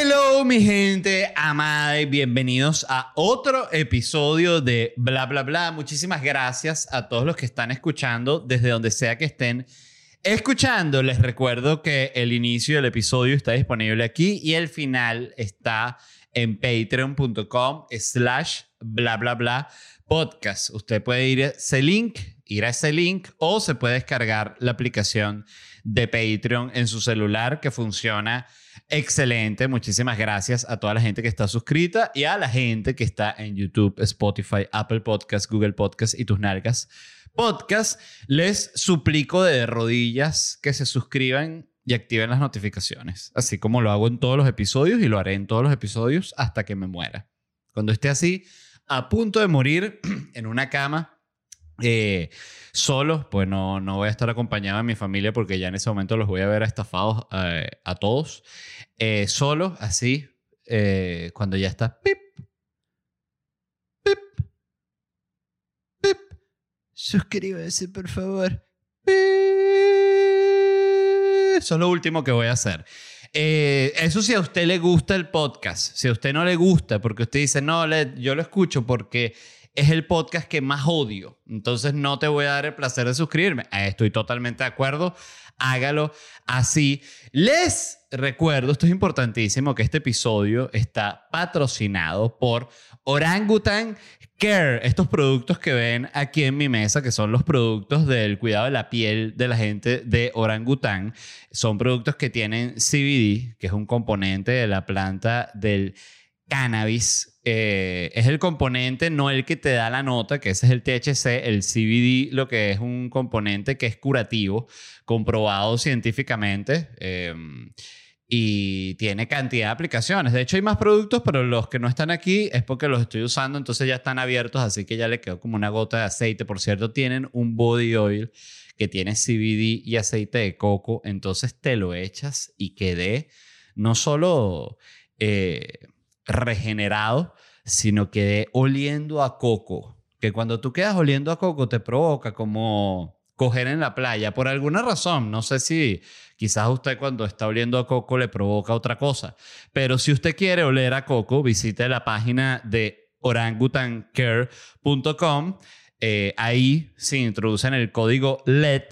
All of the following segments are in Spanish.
Hello, mi gente amada y bienvenidos a otro episodio de Bla Bla Bla. Muchísimas gracias a todos los que están escuchando desde donde sea que estén escuchando. Les recuerdo que el inicio del episodio está disponible aquí y el final está en patreon.com slash bla bla bla podcast. Usted puede ir a ese link, ir a ese link o se puede descargar la aplicación de Patreon en su celular que funciona excelente. Muchísimas gracias a toda la gente que está suscrita y a la gente que está en YouTube, Spotify, Apple Podcasts, Google Podcasts y tus nalgas podcast. Les suplico de rodillas que se suscriban y activen las notificaciones, así como lo hago en todos los episodios y lo haré en todos los episodios hasta que me muera. Cuando esté así, a punto de morir en una cama, eh, solo, pues no, no voy a estar acompañado de mi familia porque ya en ese momento los voy a ver estafados eh, a todos. Eh, solo, así, eh, cuando ya está suscríbase por favor. Eso es lo último que voy a hacer. Eh, eso si a usted le gusta el podcast, si a usted no le gusta, porque usted dice, no, yo lo escucho porque es el podcast que más odio, entonces no te voy a dar el placer de suscribirme. Eh, Estoy totalmente de acuerdo, hágalo así. Les recuerdo, esto es importantísimo, que este episodio está patrocinado por Orangutan Care, estos productos que ven aquí en mi mesa, que son los productos del cuidado de la piel de la gente de Orangután, son productos que tienen CBD, que es un componente de la planta del cannabis. Eh, es el componente, no el que te da la nota, que ese es el THC, el CBD, lo que es un componente que es curativo, comprobado científicamente. eh, y tiene cantidad de aplicaciones. De hecho, hay más productos, pero los que no están aquí es porque los estoy usando, entonces ya están abiertos, así que ya le quedó como una gota de aceite. Por cierto, tienen un body oil que tiene CBD y aceite de coco, entonces te lo echas y quedé no solo eh, regenerado, sino quedé oliendo a coco. Que cuando tú quedas oliendo a coco te provoca como coger en la playa por alguna razón. No sé si quizás usted cuando está oliendo a coco le provoca otra cosa. Pero si usted quiere oler a coco, visite la página de orangutancare.com. Eh, ahí, si introducen el código LED,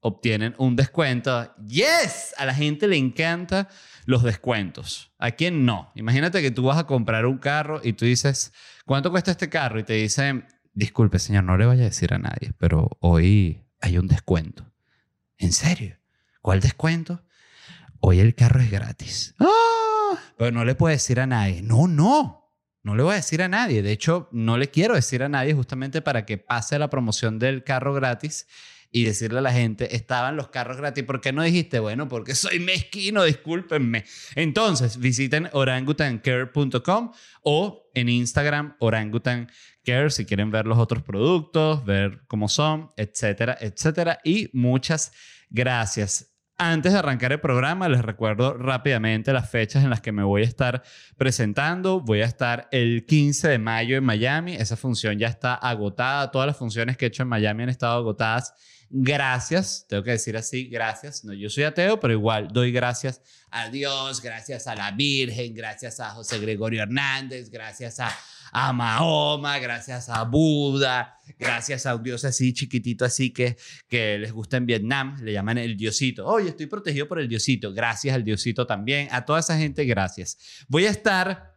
obtienen un descuento. ¡Yes! A la gente le encanta los descuentos. ¿A quién no? Imagínate que tú vas a comprar un carro y tú dices, ¿cuánto cuesta este carro? Y te dicen, disculpe señor, no le vaya a decir a nadie, pero hoy hay un descuento. ¿En serio? ¿Cuál descuento? Hoy el carro es gratis. ¡Ah! Pero no le puede decir a nadie. No, no. No le voy a decir a nadie. De hecho, no le quiero decir a nadie justamente para que pase la promoción del carro gratis y decirle a la gente, estaban los carros gratis. ¿Por qué no dijiste? Bueno, porque soy mezquino, discúlpenme. Entonces, visiten orangutancare.com o en Instagram orangutancare si quieren ver los otros productos, ver cómo son, etcétera, etcétera. Y muchas gracias. Antes de arrancar el programa, les recuerdo rápidamente las fechas en las que me voy a estar presentando. Voy a estar el 15 de mayo en Miami. Esa función ya está agotada. Todas las funciones que he hecho en Miami han estado agotadas. Gracias, tengo que decir así, gracias. No, yo soy ateo, pero igual doy gracias a Dios, gracias a la Virgen, gracias a José Gregorio Hernández, gracias a, a Mahoma, gracias a Buda, gracias a un Dios así chiquitito, así que, que les gusta en Vietnam, le llaman el Diosito. Oye, estoy protegido por el Diosito. Gracias al Diosito también. A toda esa gente, gracias. Voy a estar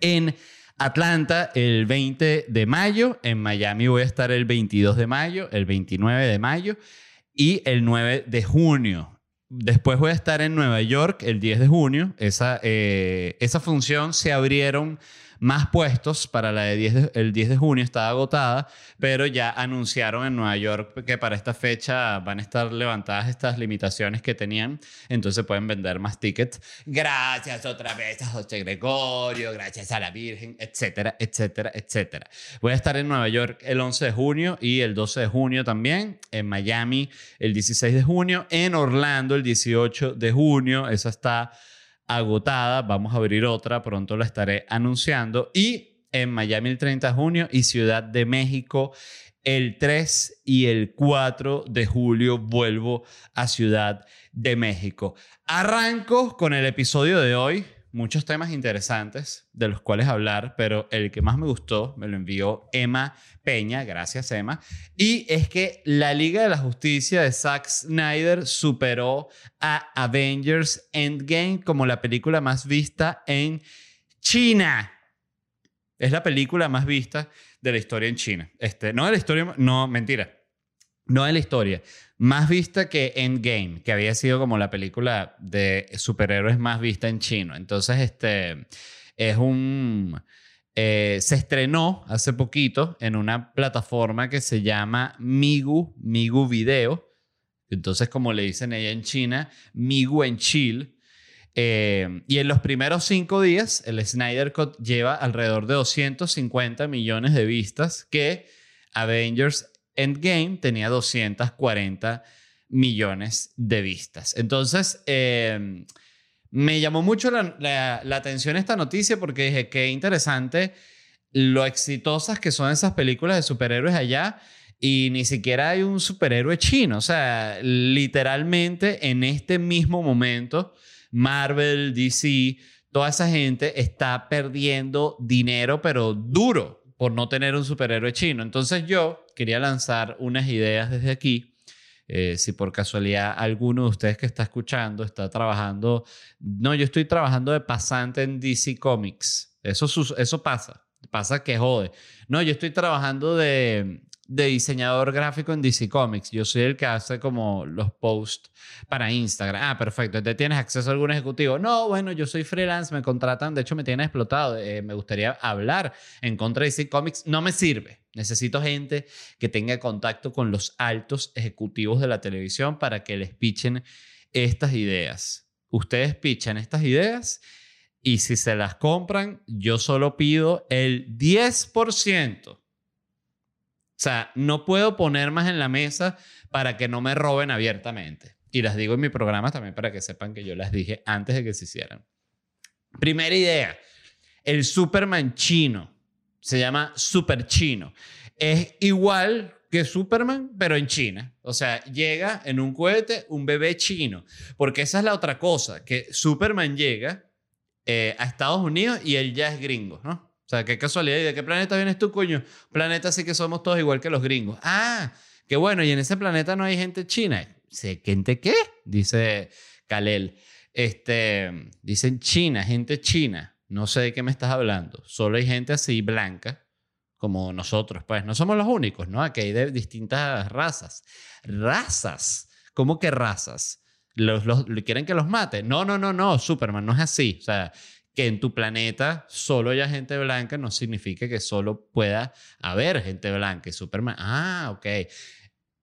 en Atlanta el 20 de mayo, en Miami voy a estar el 22 de mayo, el 29 de mayo y el 9 de junio. Después voy a estar en Nueva York el 10 de junio. Esa, eh, esa función se abrieron más puestos para la de 10 de- el 10 de junio, estaba agotada, pero ya anunciaron en Nueva York que para esta fecha van a estar levantadas estas limitaciones que tenían, entonces pueden vender más tickets. Gracias otra vez a José Gregorio, gracias a la Virgen, etcétera, etcétera, etcétera. Voy a estar en Nueva York el 11 de junio y el 12 de junio también, en Miami el 16 de junio, en Orlando el 18 de junio, esa está agotada, vamos a abrir otra, pronto la estaré anunciando y en Miami el 30 de junio y Ciudad de México el 3 y el 4 de julio vuelvo a Ciudad de México. Arranco con el episodio de hoy. muchos temas interesantes de los cuales hablar, pero el que más me gustó me lo envió Emma Peña, gracias Emma, y es que la Liga de la Justicia de Zack Snyder superó a Avengers Endgame como la película más vista en China. Es la película más vista de la historia en China. Este, no de la historia, no, mentira. No de la historia. Más vista que Endgame, que había sido como la película de superhéroes más vista en chino. Entonces, este es un. Eh, se estrenó hace poquito en una plataforma que se llama Migu, Migu Video. Entonces, como le dicen ella en China, Migu en Chill. Eh, y en los primeros cinco días, el Snyder Cut lleva alrededor de 250 millones de vistas, que Avengers Endgame tenía 240 millones de vistas. Entonces, eh, me llamó mucho la, atención esta noticia porque dije, qué interesante lo exitosas que son esas películas de superhéroes allá y ni siquiera hay un superhéroe chino. O sea, literalmente en este mismo momento Marvel, DC, toda esa gente está perdiendo dinero, pero duro, por no tener un superhéroe chino. Entonces yo quería lanzar unas ideas desde aquí. Eh, si por casualidad alguno de ustedes que está escuchando está trabajando, no, yo estoy trabajando de pasante en DC Comics. Eso, eso pasa, pasa que jode. No, yo estoy trabajando de, de diseñador gráfico en DC Comics. Yo soy el que hace como los posts para Instagram. Ah, perfecto. ¿Te tienes acceso a algún ejecutivo? No, bueno, yo soy freelance, me contratan, de hecho me tienen explotado. Eh, me gustaría hablar en contra de DC Comics. No me sirve. Necesito gente que tenga contacto con los altos ejecutivos de la televisión para que les pichen estas ideas. Ustedes pichan estas ideas y si se las compran, yo solo pido el 10% o sea, no puedo poner más en la mesa para que no me roben abiertamente. Y las digo en mi programa también para que sepan que yo las dije antes de que se hicieran. Primera idea, el Superman chino. Se llama Super Chino. Es igual que Superman, pero en China. O sea, llega en un cohete un bebé chino. Porque esa es la otra cosa, que Superman llega eh, a Estados Unidos y él ya es gringo, ¿no? O sea, qué casualidad. ¿Y de qué planeta vienes tú, coño? Planeta sí que somos todos igual que los gringos. Ah, qué bueno. Y en ese planeta no hay gente china. ¿Sé gente qué? Dice Kalel. Este, dicen China, gente china. No sé de qué me estás hablando. Solo hay gente así blanca como nosotros. Pues no somos los únicos, ¿no? Aquí hay de distintas razas. Razas. ¿Cómo que razas? Los, los, ¿Quieren que los mate? No, no, no, no, Superman, no es así. O sea, que en tu planeta solo haya gente blanca no significa que solo pueda haber gente blanca. Superman, ah, ok.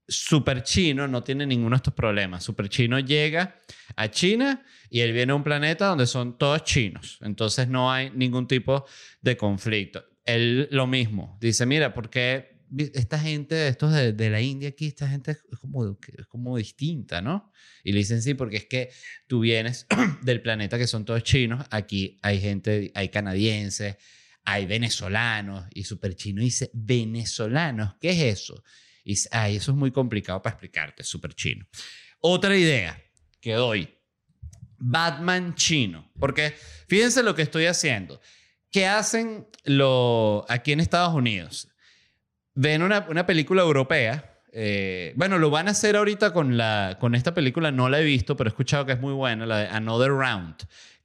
Super Chino no tiene ninguno de estos problemas. Super Chino llega a China y él viene a un planeta donde son todos chinos. Entonces no hay ningún tipo de conflicto. Él lo mismo. Dice, mira, ¿por qué esta gente, estos de, la India aquí, esta gente es como, es como distinta, ¿no? Y le dicen sí, porque es que tú vienes del planeta que son todos chinos, aquí hay gente, hay canadienses, hay venezolanos, y super chino dice, venezolanos, ¿qué es eso? Y ay, eso es muy complicado para explicarte, super chino. Otra idea que doy, Batman chino, porque fíjense lo que estoy haciendo. ¿Qué hacen lo, aquí en Estados Unidos? Ven una, una película europea. Eh, bueno, lo van a hacer ahorita con, la, con esta película, no la he visto, pero he escuchado que es muy buena, la de Another Round,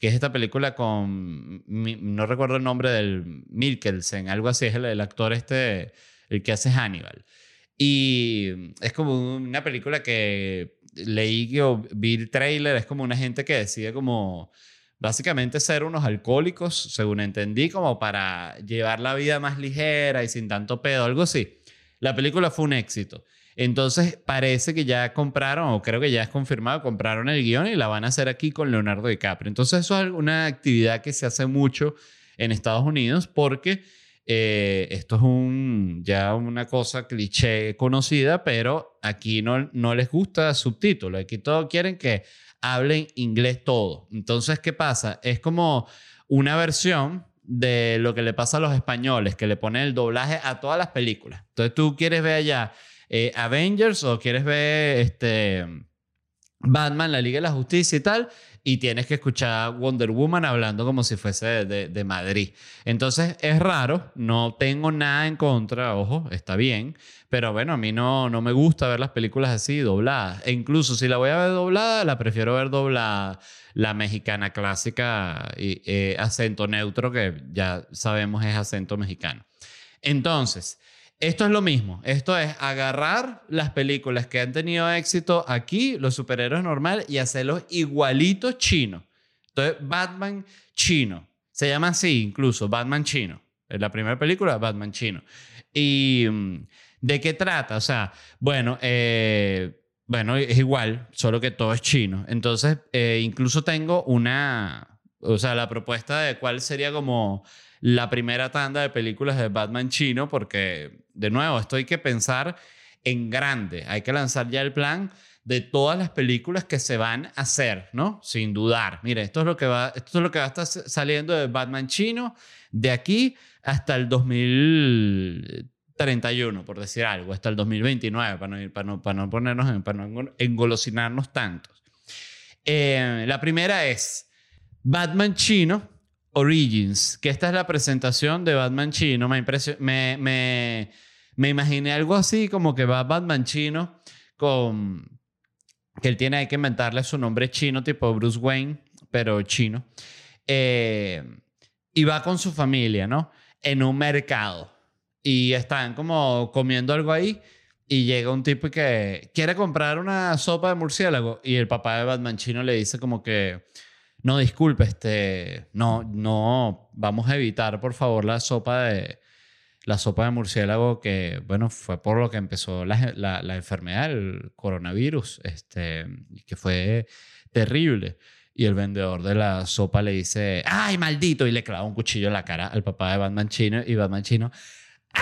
que es esta película con, no recuerdo el nombre del Mikkelsen, algo así, es el, actor este, el que hace Hannibal. Y es como una película que leí que vi el trailer, es como una gente que decide como básicamente ser unos alcohólicos, según entendí, como para llevar la vida más ligera y sin tanto pedo, algo así. La película fue un éxito. Entonces parece que ya compraron, o creo que ya es confirmado, compraron el guion y la van a hacer aquí con Leonardo DiCaprio. Entonces eso es una actividad que se hace mucho en Estados Unidos porque eh, esto es un, ya una cosa cliché conocida, pero aquí no, no les gusta subtítulo. Aquí todos quieren que hablen inglés todo. Entonces, ¿qué pasa? Es como una versión de lo que le pasa a los españoles, que le ponen el doblaje a todas las películas. Entonces, tú quieres ver allá eh, Avengers o quieres ver este, Batman, la Liga de la Justicia y tal, y tienes que escuchar Wonder Woman hablando como si fuese de, Madrid. Entonces es raro, no tengo nada en contra, ojo, está bien, pero bueno, a mí no, no me gusta ver las películas así dobladas. E incluso si la voy a ver doblada, la prefiero ver doblada la mexicana clásica y eh, acento neutro, que ya sabemos es acento mexicano. Entonces, esto es lo mismo. Esto es agarrar las películas que han tenido éxito aquí, los superhéroes normal, y hacerlos igualitos chinos. Entonces, Batman chino. Se llama así incluso, Batman chino. Es la primera película, Batman chino. ¿Y mm, de qué trata? O sea, bueno, eh, bueno, es igual, solo que todo es chino. Entonces, eh, incluso tengo una, o sea, la propuesta de cuál sería como la primera tanda de películas de Batman chino, porque, de nuevo, esto hay que pensar en grande. Hay que lanzar ya el plan de todas las películas que se van a hacer, ¿no? Sin dudar. Mire, esto es lo que va, esto es lo que va a estar saliendo de Batman chino de aquí hasta el 2031, por decir algo, hasta el 2029, para no, para no, para no ponernos, para no engolosinarnos tantos. Eh, la primera es Batman chino, Origins, que esta es la presentación de Batman chino. Me, me, me, me, imaginé algo así como que va Batman chino con... que él tiene que inventarle su nombre chino, tipo Bruce Wayne, pero chino. Eh, y va con su familia, ¿no? En un mercado. Y están como comiendo algo ahí. Y llega un tipo que quiere comprar una sopa de murciélago. Y el papá de Batman chino le dice como que no, disculpe, este, no, no, vamos a evitar, por favor, la sopa de, la sopa de murciélago que, bueno, fue por lo que empezó la, la, enfermedad, el coronavirus, este, que fue terrible. Y el vendedor de la sopa le dice, ¡ay, maldito! Y le clava un cuchillo en la cara al papá de Batman chino y Batman chino, ¡ah!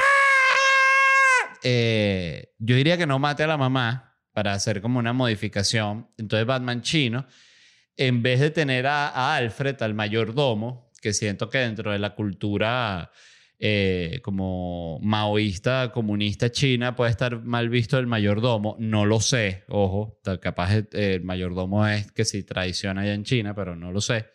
Eh, yo diría que no mate a la mamá para hacer como una modificación. Entonces Batman chino en vez de tener a, Alfred, al mayordomo, que siento que dentro de la cultura eh, como maoísta, comunista china, puede estar mal visto el mayordomo. No lo sé, ojo, capaz el mayordomo es que sí tradiciona allá en China, pero no lo sé.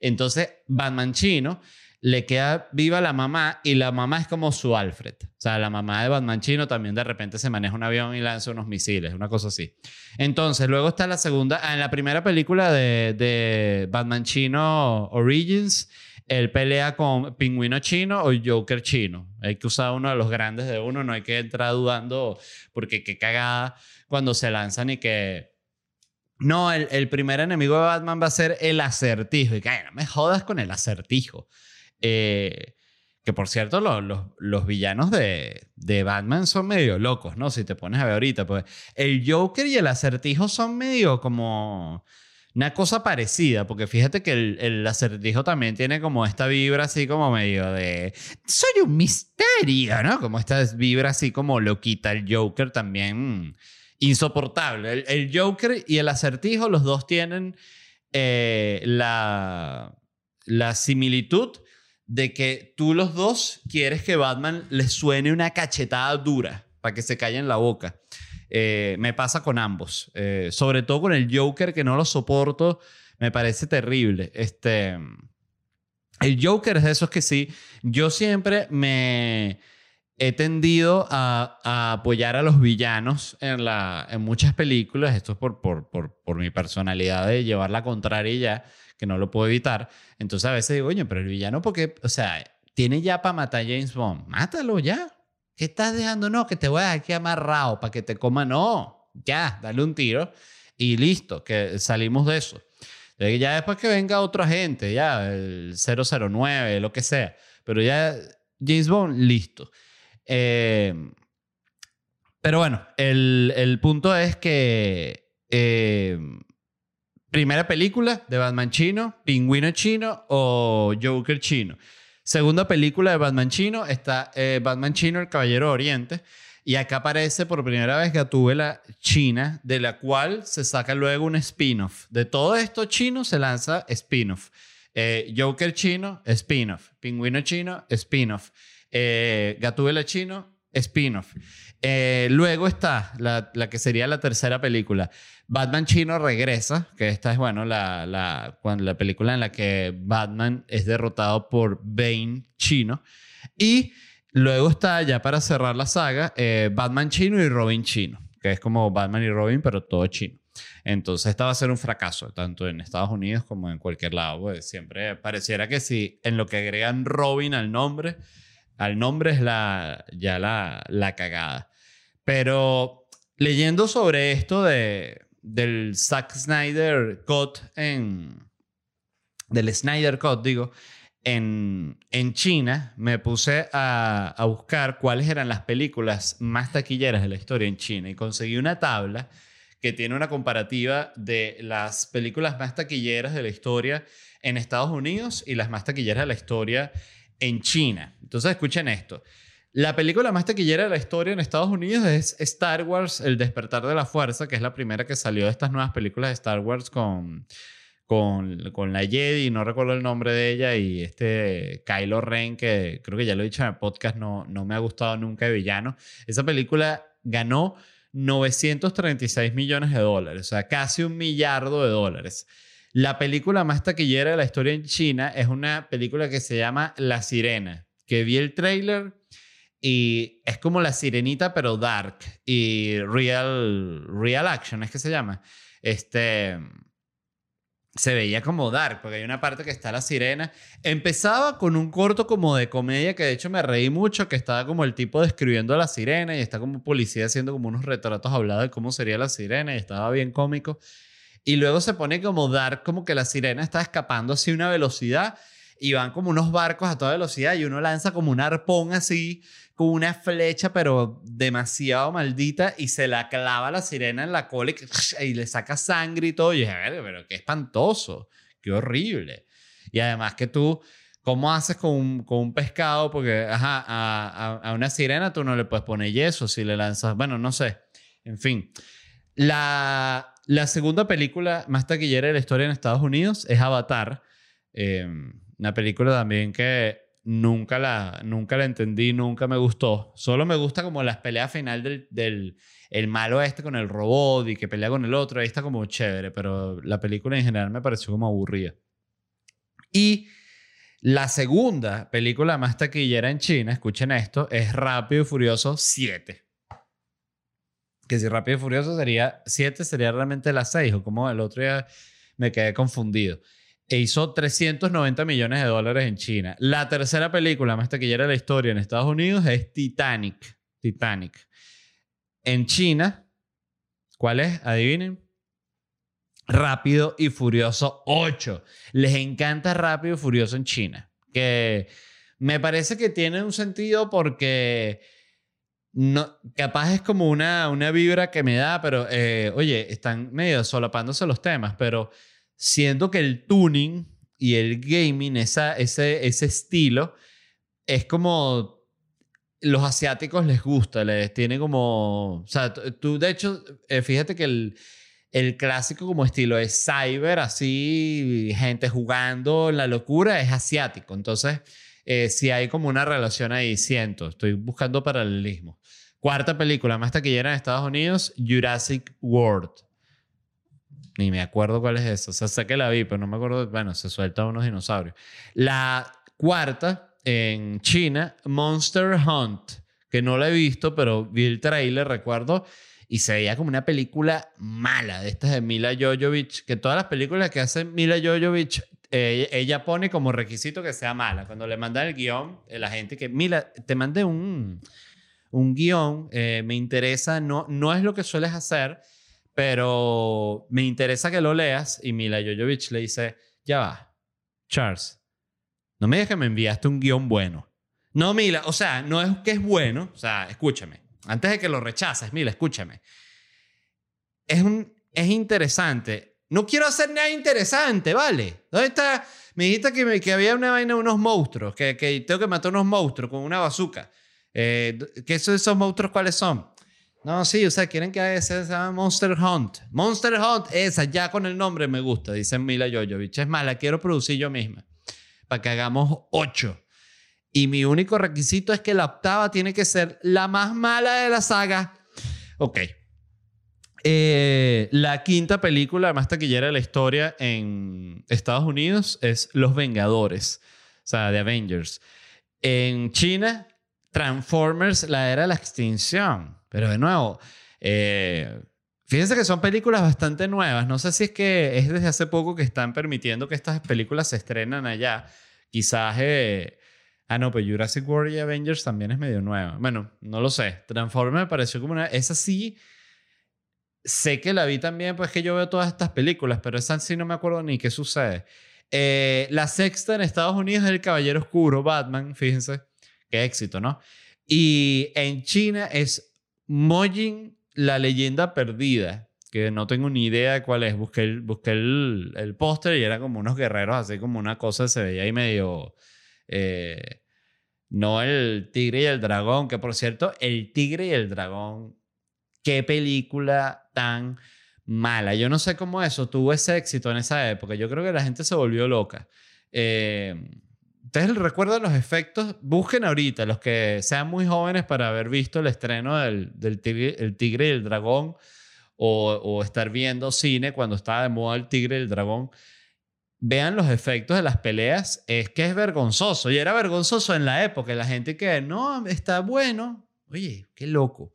Entonces, Batman chino le queda viva la mamá y la mamá es como su Alfred. O sea, la mamá de Batman chino también de repente se maneja un avión y lanza unos misiles, una cosa así. Entonces, luego está la segunda, en la primera película de, de Batman chino Origins, él pelea con pingüino chino o Joker chino. Hay que usar uno de los grandes de uno, no hay que entrar dudando porque qué cagada cuando se lanzan y que... No, el, el primer enemigo de Batman va a ser el acertijo. Y que, no me jodas con el acertijo. Eh, que por cierto, los, los, villanos de, de, Batman son medio locos, ¿no? Si te pones a ver ahorita, pues el Joker y el acertijo son medio como una cosa parecida, porque fíjate que el, el, acertijo también tiene como esta vibra así como medio de soy un misterio, ¿no? Como esta vibra así como lo quita el Joker también insoportable. El, el Joker y el acertijo, los dos tienen eh, la, la similitud de que tú los dos quieres que Batman les suene una cachetada dura para que se callen la boca. Eh, me pasa con ambos, eh, sobre todo con el Joker que no lo soporto, me parece terrible. Este, el Joker es de esos que sí, yo siempre me he tendido a, apoyar a los villanos en, la, en muchas películas, esto es por, por, por, por mi personalidad de llevar la contraria ya que no lo puedo evitar. Entonces a veces digo, oye, pero el villano, porque, o sea, tiene ya para matar a James Bond, mátalo ya. ¿Qué estás dejando? No, que te voy a dejar aquí amarrado para que te coma. No, ya, dale un tiro y listo, que salimos de eso. Ya después que venga otra gente, ya, el 009, lo que sea. Pero ya James Bond, listo. Eh, pero bueno, el, el, punto es que eh, Primera película de Batman chino, Pingüino chino o Joker chino. Segunda película de Batman chino está eh, Batman chino, el Caballero Oriente. Y acá aparece por primera vez Gatúbela China, de la cual se saca luego un spin-off. De todo esto chino se lanza spin-off. Eh, Joker chino, spin-off. Pingüino chino, spin-off. Eh, Gatúbela chino, spin-off. Eh, luego está la, la, que sería la tercera película. Batman Chino regresa, que esta es, bueno, la, la, la película en la que Batman es derrotado por Bane Chino. Y luego está, ya para cerrar la saga, eh, Batman Chino y Robin Chino, que es como Batman y Robin, pero todo chino. Entonces, esta va a ser un fracaso, tanto en Estados Unidos como en cualquier lado. Pues siempre pareciera que si en lo que agregan Robin al nombre, al nombre es la, ya la, la cagada. Pero leyendo sobre esto de, del Zack Snyder Cut en... Del Snyder Cut, digo, en, en China, me puse a, a buscar cuáles eran las películas más taquilleras de la historia en China y conseguí una tabla que tiene una comparativa de las películas más taquilleras de la historia en Estados Unidos y las más taquilleras de la historia en China. Entonces escuchen esto. La película más taquillera de la historia en Estados Unidos es Star Wars, El despertar de la fuerza, que es la primera que salió de estas nuevas películas de Star Wars con, con, la Jedi, no recuerdo el nombre de ella, y este Kylo Ren, que creo que ya lo he dicho en el podcast, no, no me ha gustado nunca de villano. Esa película ganó 936 millones de dólares, o sea, casi un millardo de dólares. La película más taquillera de la historia en China es una película que se llama La Sirena, que vi el trailer y es como La Sirenita pero dark y real real action, es que se llama. Este se veía como dark, porque hay una parte que está la sirena. Empezaba con un corto como de comedia que de hecho me reí mucho, que estaba como el tipo describiendo a la sirena y está como policía haciendo como unos retratos hablados de cómo sería la sirena y estaba bien cómico. Y luego se pone como dark, como que la sirena está escapando así una velocidad y van como unos barcos a toda velocidad y uno lanza como un arpón así con una flecha pero demasiado maldita y se la clava a la sirena en la cola y, le saca sangre y todo. Y dije, a ver, pero qué espantoso, qué horrible. Y además que tú, ¿cómo haces con un, con un pescado? Porque, ajá, a, a, una sirena tú no le puedes poner yeso si le lanzas, bueno, no sé. En fin. La, la segunda película más taquillera de la historia en Estados Unidos es Avatar. Eh, una película también que nunca la, nunca la entendí, nunca me gustó. Solo me gusta como las peleas final del, del el malo este con el robot y que pelea con el otro. Ahí está como chévere, pero la película en general me pareció como aburrida. Y la segunda película más taquillera en China, escuchen esto, es Rápido y Furioso 7. Que si Rápido y Furioso sería 7, sería realmente la 6, o como el otro día me quedé confundido e hizo 390 millones de dólares en China. La tercera película más taquillera de la historia en Estados Unidos es Titanic. Titanic. En China, ¿cuál es? Adivinen. Rápido y Furioso 8. Les encanta Rápido y Furioso en China. Que me parece que tiene un sentido porque no, capaz es como una, una vibra que me da, pero eh, oye, están medio solapándose los temas, pero siendo que el tuning y el gaming, esa, ese, ese estilo, es como los asiáticos les gusta, les tiene como, o sea, tú de hecho, eh, fíjate que el, el clásico como estilo es cyber, así, gente jugando, la locura, es asiático. Entonces, eh, si hay como una relación ahí, siento, estoy buscando paralelismo. Cuarta película más taquillera en Estados Unidos, Jurassic World. Ni me acuerdo cuál es eso. O sea, sé que la vi, pero no me acuerdo. Bueno, se sueltan unos dinosaurios. La cuarta, en China, Monster Hunt, que no la he visto, pero vi el trailer, recuerdo, y se veía como una película mala de estas de Mila Jovovich, que todas las películas que hace Mila Jovovich, eh, ella pone como requisito que sea mala. Cuando le mandan el guion, eh, la gente que, Mila, te mandé un, un guion, eh, me interesa, no, no es lo que sueles hacer, pero me interesa que lo leas y Mila Jovovich le dice, ya va, Charles, no me digas que me enviaste un guion bueno. No, Mila, o sea, no es que es bueno, o sea, escúchame, antes de que lo rechaces, Mila, escúchame. Es, un, es interesante. No quiero hacer nada interesante, ¿vale? ¿Dónde está? Me dijiste que, me, que había una vaina de unos monstruos, que, que tengo que matar unos monstruos con una bazooka. Eh, ¿Qué son esos monstruos cuáles son? No, sí, o sea, quieren que se llama Monster Hunt. Monster Hunt, esa, ya con el nombre me gusta, dice Mila Jovovich. Es más, la quiero producir yo misma. Para que hagamos ocho. Y mi único requisito es que la octava tiene que ser la más mala de la saga. Ok. Eh, la quinta película más taquillera de la historia en Estados Unidos es Los Vengadores, o sea, The Avengers. En China, Transformers, la era de la extinción. Pero de nuevo, eh, fíjense que son películas bastante nuevas. No sé si es que es desde hace poco que están permitiendo que estas películas se estrenan allá. Quizás... Eh, ah, no, pero Jurassic World y Avengers también es medio nueva. Bueno, no lo sé. Transformers me pareció como una... Esa sí sé que la vi también, pues que yo veo todas estas películas, pero esa sí no me acuerdo ni qué sucede. Eh, la sexta en Estados Unidos es El Caballero Oscuro, Batman, fíjense, qué éxito, ¿no? Y en China es Mojin, la leyenda perdida, que no tengo ni idea de cuál es. Busqué el, busqué el, el póster y era como unos guerreros, así como una cosa, se veía ahí medio... Eh, no el tigre y el dragón, que por cierto, el tigre y el dragón qué película tan mala. Yo no sé cómo eso tuvo ese éxito en esa época. Yo creo que la gente se volvió loca. Eh, Ustedes recuerdan los efectos. Busquen ahorita, los que sean muy jóvenes para haber visto el estreno del, tigre, el tigre y el dragón o, o, estar viendo cine cuando estaba de moda el tigre y el dragón. Vean los efectos de las peleas. Es que es vergonzoso. Y era vergonzoso en la época. La gente que no, está bueno. Oye, qué loco.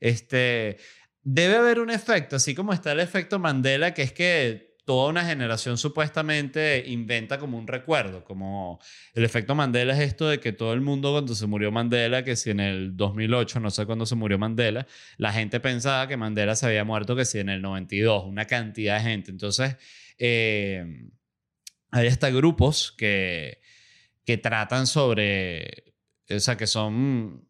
Este, debe haber un efecto, así como está el efecto Mandela, que es que toda una generación supuestamente inventa como un recuerdo, como el efecto Mandela es esto de que todo el mundo cuando se murió Mandela, que si en el 2008, no sé cuándo se murió Mandela, la gente pensaba que Mandela se había muerto que si en el 92, una cantidad de gente. Entonces, eh, hay hasta grupos que, que tratan sobre, o sea, que son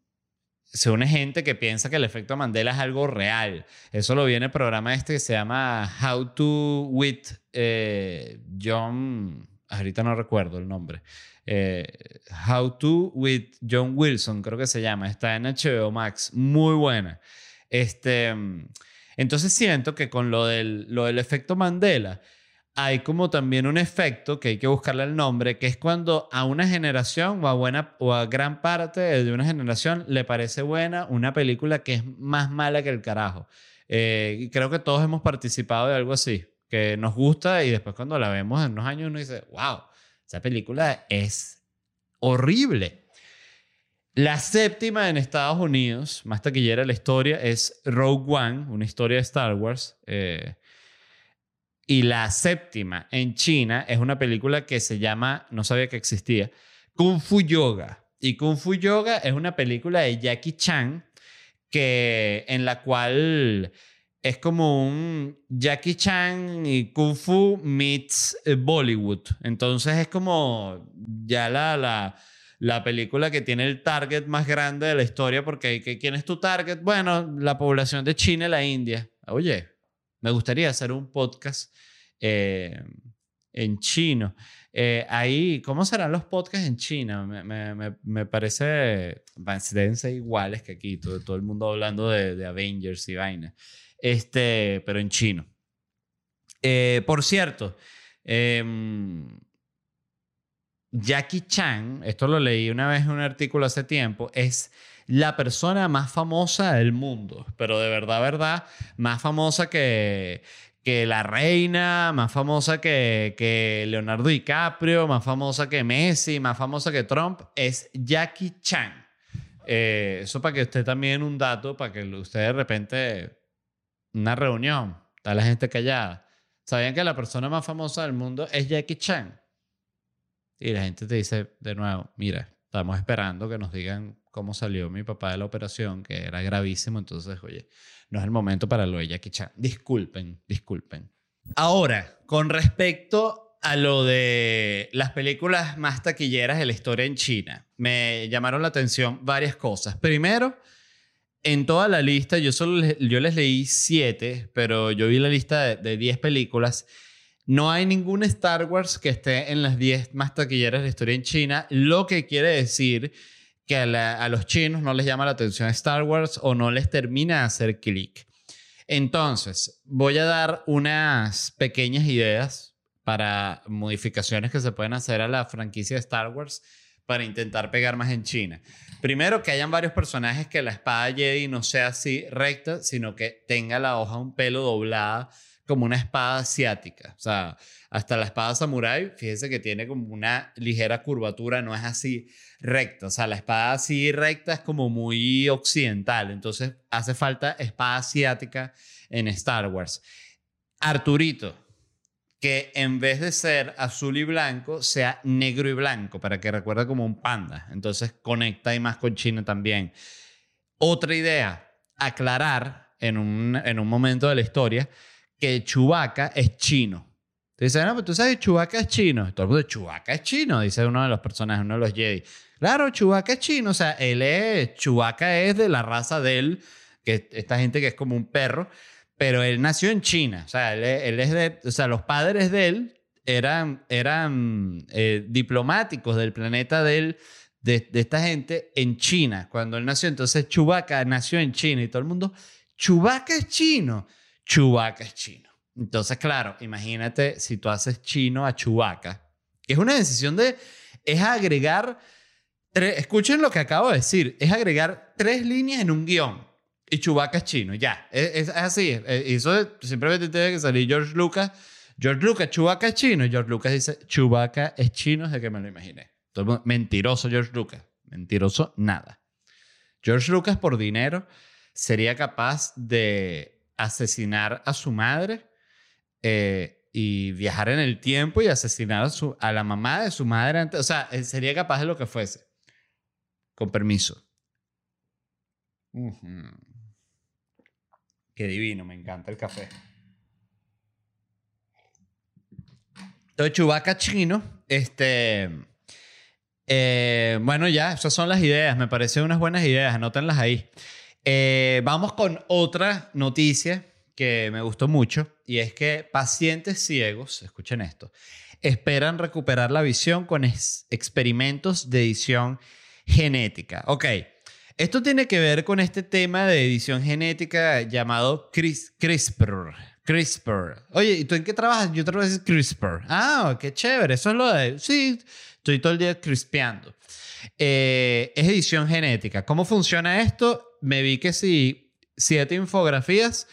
se une gente que piensa que el efecto Mandela es algo real. Eso lo viene el programa este que se llama How to with eh, John, ahorita no recuerdo el nombre. Eh, How to with John Wilson, creo que se llama. Está en HBO Max, muy buena. Este, entonces siento que con lo del, lo del efecto Mandela, hay como también un efecto que hay que buscarle el nombre, que es cuando a una generación o a, buena, o a gran parte de una generación le parece buena una película que es más mala que el carajo. Eh, creo que todos hemos participado de algo así, que nos gusta y después cuando la vemos en unos años uno dice, wow, esa película es horrible. La séptima en Estados Unidos, más taquillera de la historia, es Rogue One, una historia de Star Wars. Eh, y la séptima en China es una película que se llama, no sabía que existía, Kung Fu Yoga. Y Kung Fu Yoga es una película de Jackie Chan que, en la cual es como un Jackie Chan y Kung Fu meets eh, Bollywood. Entonces es como ya la, la, la película que tiene el target más grande de la historia porque ¿quién es tu target? Bueno, la población de China y la India. Oye, me gustaría hacer un podcast eh, en chino. Eh, ahí, ¿cómo serán los podcasts en China? Me, me, me, parece, deben ser iguales que aquí, todo, todo el mundo hablando de, de, Avengers y vaina. Este, pero en chino. Eh, por cierto, em, Jackie Chan, esto lo leí una vez en un artículo hace tiempo, es la persona más famosa del mundo, pero de verdad, verdad, más famosa que, que la reina, más famosa que, que Leonardo DiCaprio, más famosa que Messi, más famosa que Trump, es Jackie Chan. Eh, eso para que usted también un dato, para que usted de repente, una reunión, está la gente callada. ¿Sabían que la persona más famosa del mundo es Jackie Chan? Y la gente te dice de nuevo, mira, estamos esperando que nos digan cómo salió mi papá de la operación, que era gravísimo, entonces, oye, no es el momento para lo de Jackie Chan. Disculpen, disculpen. Ahora, con respecto a lo de las películas más taquilleras de la historia en China, me llamaron la atención varias cosas. Primero, en toda la lista, yo, solo yo les leí siete, pero yo vi la lista de 10 películas no hay ningún Star Wars que esté en las 10 más taquilleras de la historia en China, lo que quiere decir que a, los chinos no les llama la atención Star Wars o no les termina de hacer clic. Entonces, voy a dar unas pequeñas ideas para modificaciones que se pueden hacer a la franquicia de Star Wars para intentar pegar más en China. Primero, que hayan varios personajes que la espada Jedi no sea así recta, sino que tenga la hoja un pelo doblada como una espada asiática. O sea, hasta la espada samurai, fíjese que tiene como una ligera curvatura, no es así recta. O sea, la espada así recta es como muy occidental. Entonces, hace falta espada asiática en Star Wars. Arturito, que en vez de ser azul y blanco, sea negro y blanco, para que recuerde como un panda. Entonces conecta y más con China también. Otra idea, aclarar en un, en un momento de la historia que Chewbacca es chino. Te dicen, no, pero tú sabes, Chewbacca es chino. Todo el mundo, Chewbacca es chino, dice uno de los personajes, uno de los Jedi. Claro, Chewbacca es chino, o sea, él es, Chewbacca es de la raza de él, que esta gente que es como un perro pero él nació en China, o sea, él, es de, o sea, los padres de él eran, eran eh, diplomáticos del planeta de de, esta gente en China, cuando él nació. Entonces Chewbacca nació en China y todo el mundo, Chewbacca es chino, Chewbacca es chino. Entonces, claro, imagínate si tú haces chino a Chewbacca, que es una decisión de, es agregar, escuchen lo que acabo de decir, es agregar tres líneas en un guion. Y Chewbacca es chino, ya. Es, así. Y eso simplemente tiene que salir George Lucas. George Lucas, Chewbacca es chino. Y George Lucas dice, Chewbacca es chino desde que me lo imaginé. mentiroso George Lucas. Mentiroso nada. George Lucas por dinero sería capaz de asesinar a su madre eh, y viajar en el tiempo y asesinar a, su, a la mamá de su madre. Antes, o sea, sería capaz de lo que fuese. Con permiso. Qué divino, me encanta el café. Entonces, Chubaca chino, este... Eh, bueno, ya, esas son las ideas. Me parecen unas buenas ideas. Anótenlas ahí. Eh, vamos con otra noticia que me gustó mucho y es que pacientes ciegos, escuchen esto, esperan recuperar la visión con experimentos de edición genética. Ok, esto tiene que ver con este tema de edición genética llamado CRISPR. CRISPR. Oye, ¿y tú en qué trabajas? Yo trabajo en CRISPR. Ah, qué chévere. Eso es lo de... Sí, estoy todo el día crispeando. Eh, es edición genética. ¿Cómo funciona esto? Me vi que si siete infografías,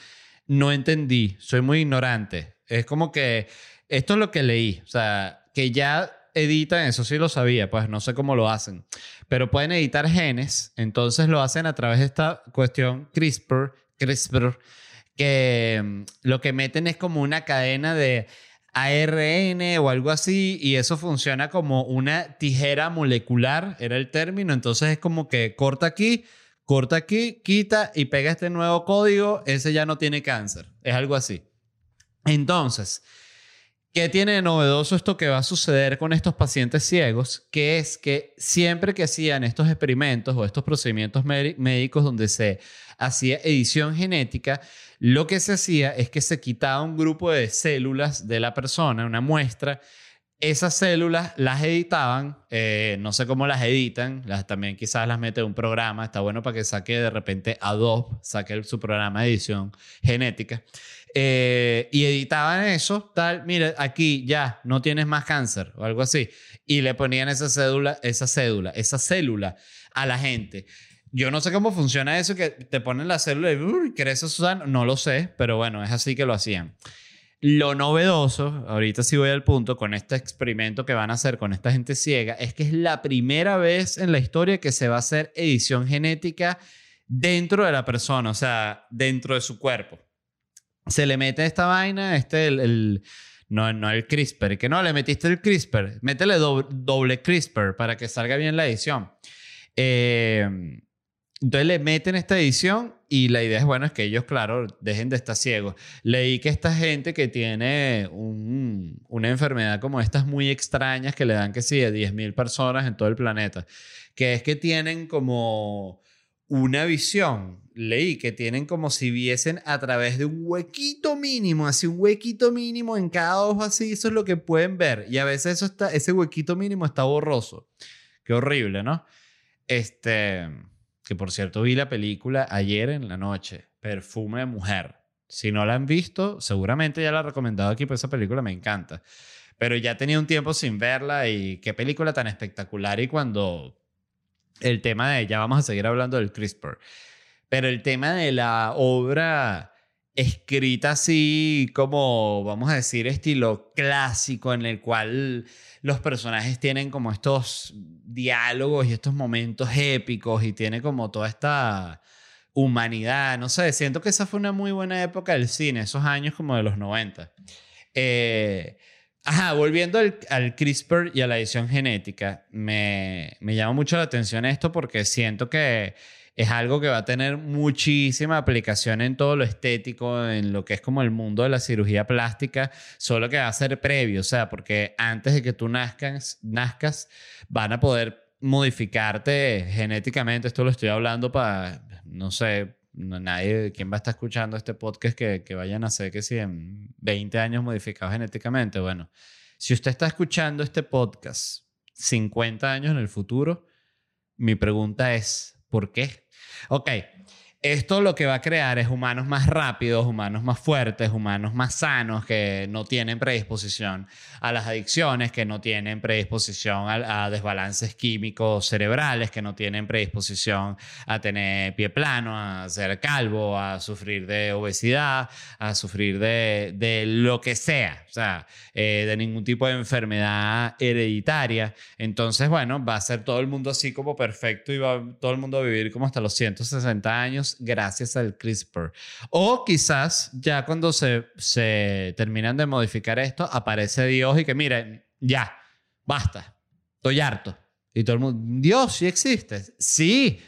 no entendí. Soy muy ignorante. Es como que esto es lo que leí. O sea, que ya editan, eso sí lo sabía, pues no sé cómo lo hacen, pero pueden editar genes, entonces lo hacen a través de esta cuestión CRISPR, CRISPR, que mm, lo que meten es como una cadena de ARN o algo así, y eso funciona como una tijera molecular, era el término, entonces es como que corta aquí, corta aquí, quita y pega este nuevo código, ese ya no tiene cáncer, es algo así. Entonces, ¿Qué tiene de novedoso esto que va a suceder con estos pacientes ciegos? Que es que siempre que hacían estos experimentos o estos procedimientos médicos donde se hacía edición genética, lo que se hacía es que se quitaba un grupo de células de la persona, una muestra, esas células las editaban, eh, no sé cómo las editan, las, también quizás las mete en un programa, está bueno para que saque de repente Adobe, saque su programa de edición genética. Eh, y editaban eso, tal, mira, aquí ya no tienes más cáncer o algo así. Y le ponían esa cédula, esa cédula, esa célula a la gente. Yo no sé cómo funciona eso, que te ponen la célula y uh, crece Susana, no lo sé, pero bueno, es así que lo hacían. Lo novedoso, ahorita sí voy al punto, con este experimento que van a hacer con esta gente ciega, es que es la primera vez en la historia que se va a hacer edición genética dentro de la persona, o sea, dentro de su cuerpo se le mete esta vaina, este, el, no, no el CRISPR, que no, le metiste el CRISPR, métele doble, CRISPR para que salga bien la edición. Eh, entonces le meten esta edición y la idea es, bueno, es que ellos, claro, dejen de estar ciegos. Leí que esta gente que tiene una enfermedad como estas muy extrañas que le dan que sí a 10.000 personas en todo el planeta, que es que tienen como una visión, leí que tienen como si viesen a través de un huequito mínimo, así un huequito mínimo en cada ojo así, eso es lo que pueden ver. Y a veces eso está, ese huequito mínimo está borroso. Qué horrible, ¿no? Este, que por cierto vi la película ayer en la noche, Perfume de Mujer. Si no la han visto, seguramente ya la he recomendado aquí, pero esa película me encanta. pero ya tenía un tiempo sin verla y qué película tan espectacular y cuando el tema de, ya vamos a seguir hablando del CRISPR, pero el tema de la obra escrita así como, vamos a decir, estilo clásico en el cual los personajes tienen como estos diálogos y estos momentos épicos y tiene como toda esta humanidad, no sé, siento que esa fue una muy buena época del cine, esos años como de los 90. Eh, ajá, volviendo al, al, CRISPR y a la edición genética, me, me llama mucho la atención esto porque siento que es algo que va a tener muchísima aplicación en todo lo estético, en lo que es como el mundo de la cirugía plástica, solo que va a ser previo, o sea, porque antes de que tú nazcas, nazcas van a poder modificarte genéticamente. Esto lo estoy hablando para, no sé, nadie, ¿quién va a estar escuchando este podcast que, que vayan a ser que si en 20 años modificados genéticamente? Bueno, si usted está escuchando este podcast 50 años en el futuro, mi pregunta es, ¿por qué? Ok, esto lo que va a crear es humanos más rápidos, humanos más fuertes, humanos más sanos que no tienen predisposición a las adicciones, que no tienen predisposición a, desbalances químicos cerebrales, que no tienen predisposición a tener pie plano, a ser calvo, a sufrir de obesidad, a sufrir de, lo que sea, o sea, eh, de ningún tipo de enfermedad hereditaria. Entonces, bueno, va a ser todo el mundo así como perfecto y va todo el mundo a vivir como hasta los 160 años gracias al CRISPR. O quizás ya cuando se, se terminan de modificar esto, aparece Dios y que miren, ya, basta, estoy harto. Y todo el mundo, Dios sí existe. Sí,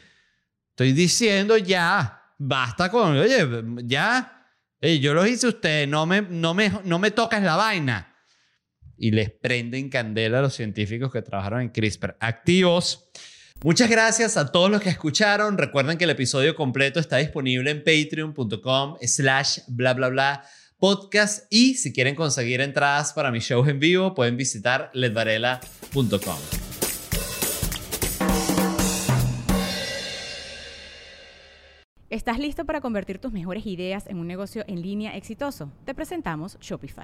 estoy diciendo ya, basta con, oye, ya, yo lo hice usted, no me, no, me, no me toques la vaina. Y les prenden candela a los científicos que trabajaron en CRISPR. Activos. Muchas gracias a todos los que escucharon. Recuerden que el episodio completo está disponible en patreon.com slash bla bla bla podcast y si quieren conseguir entradas para mis shows en vivo pueden visitar ledvarela.com. ¿Estás listo para convertir tus mejores ideas en un negocio en línea exitoso? Te presentamos Shopify.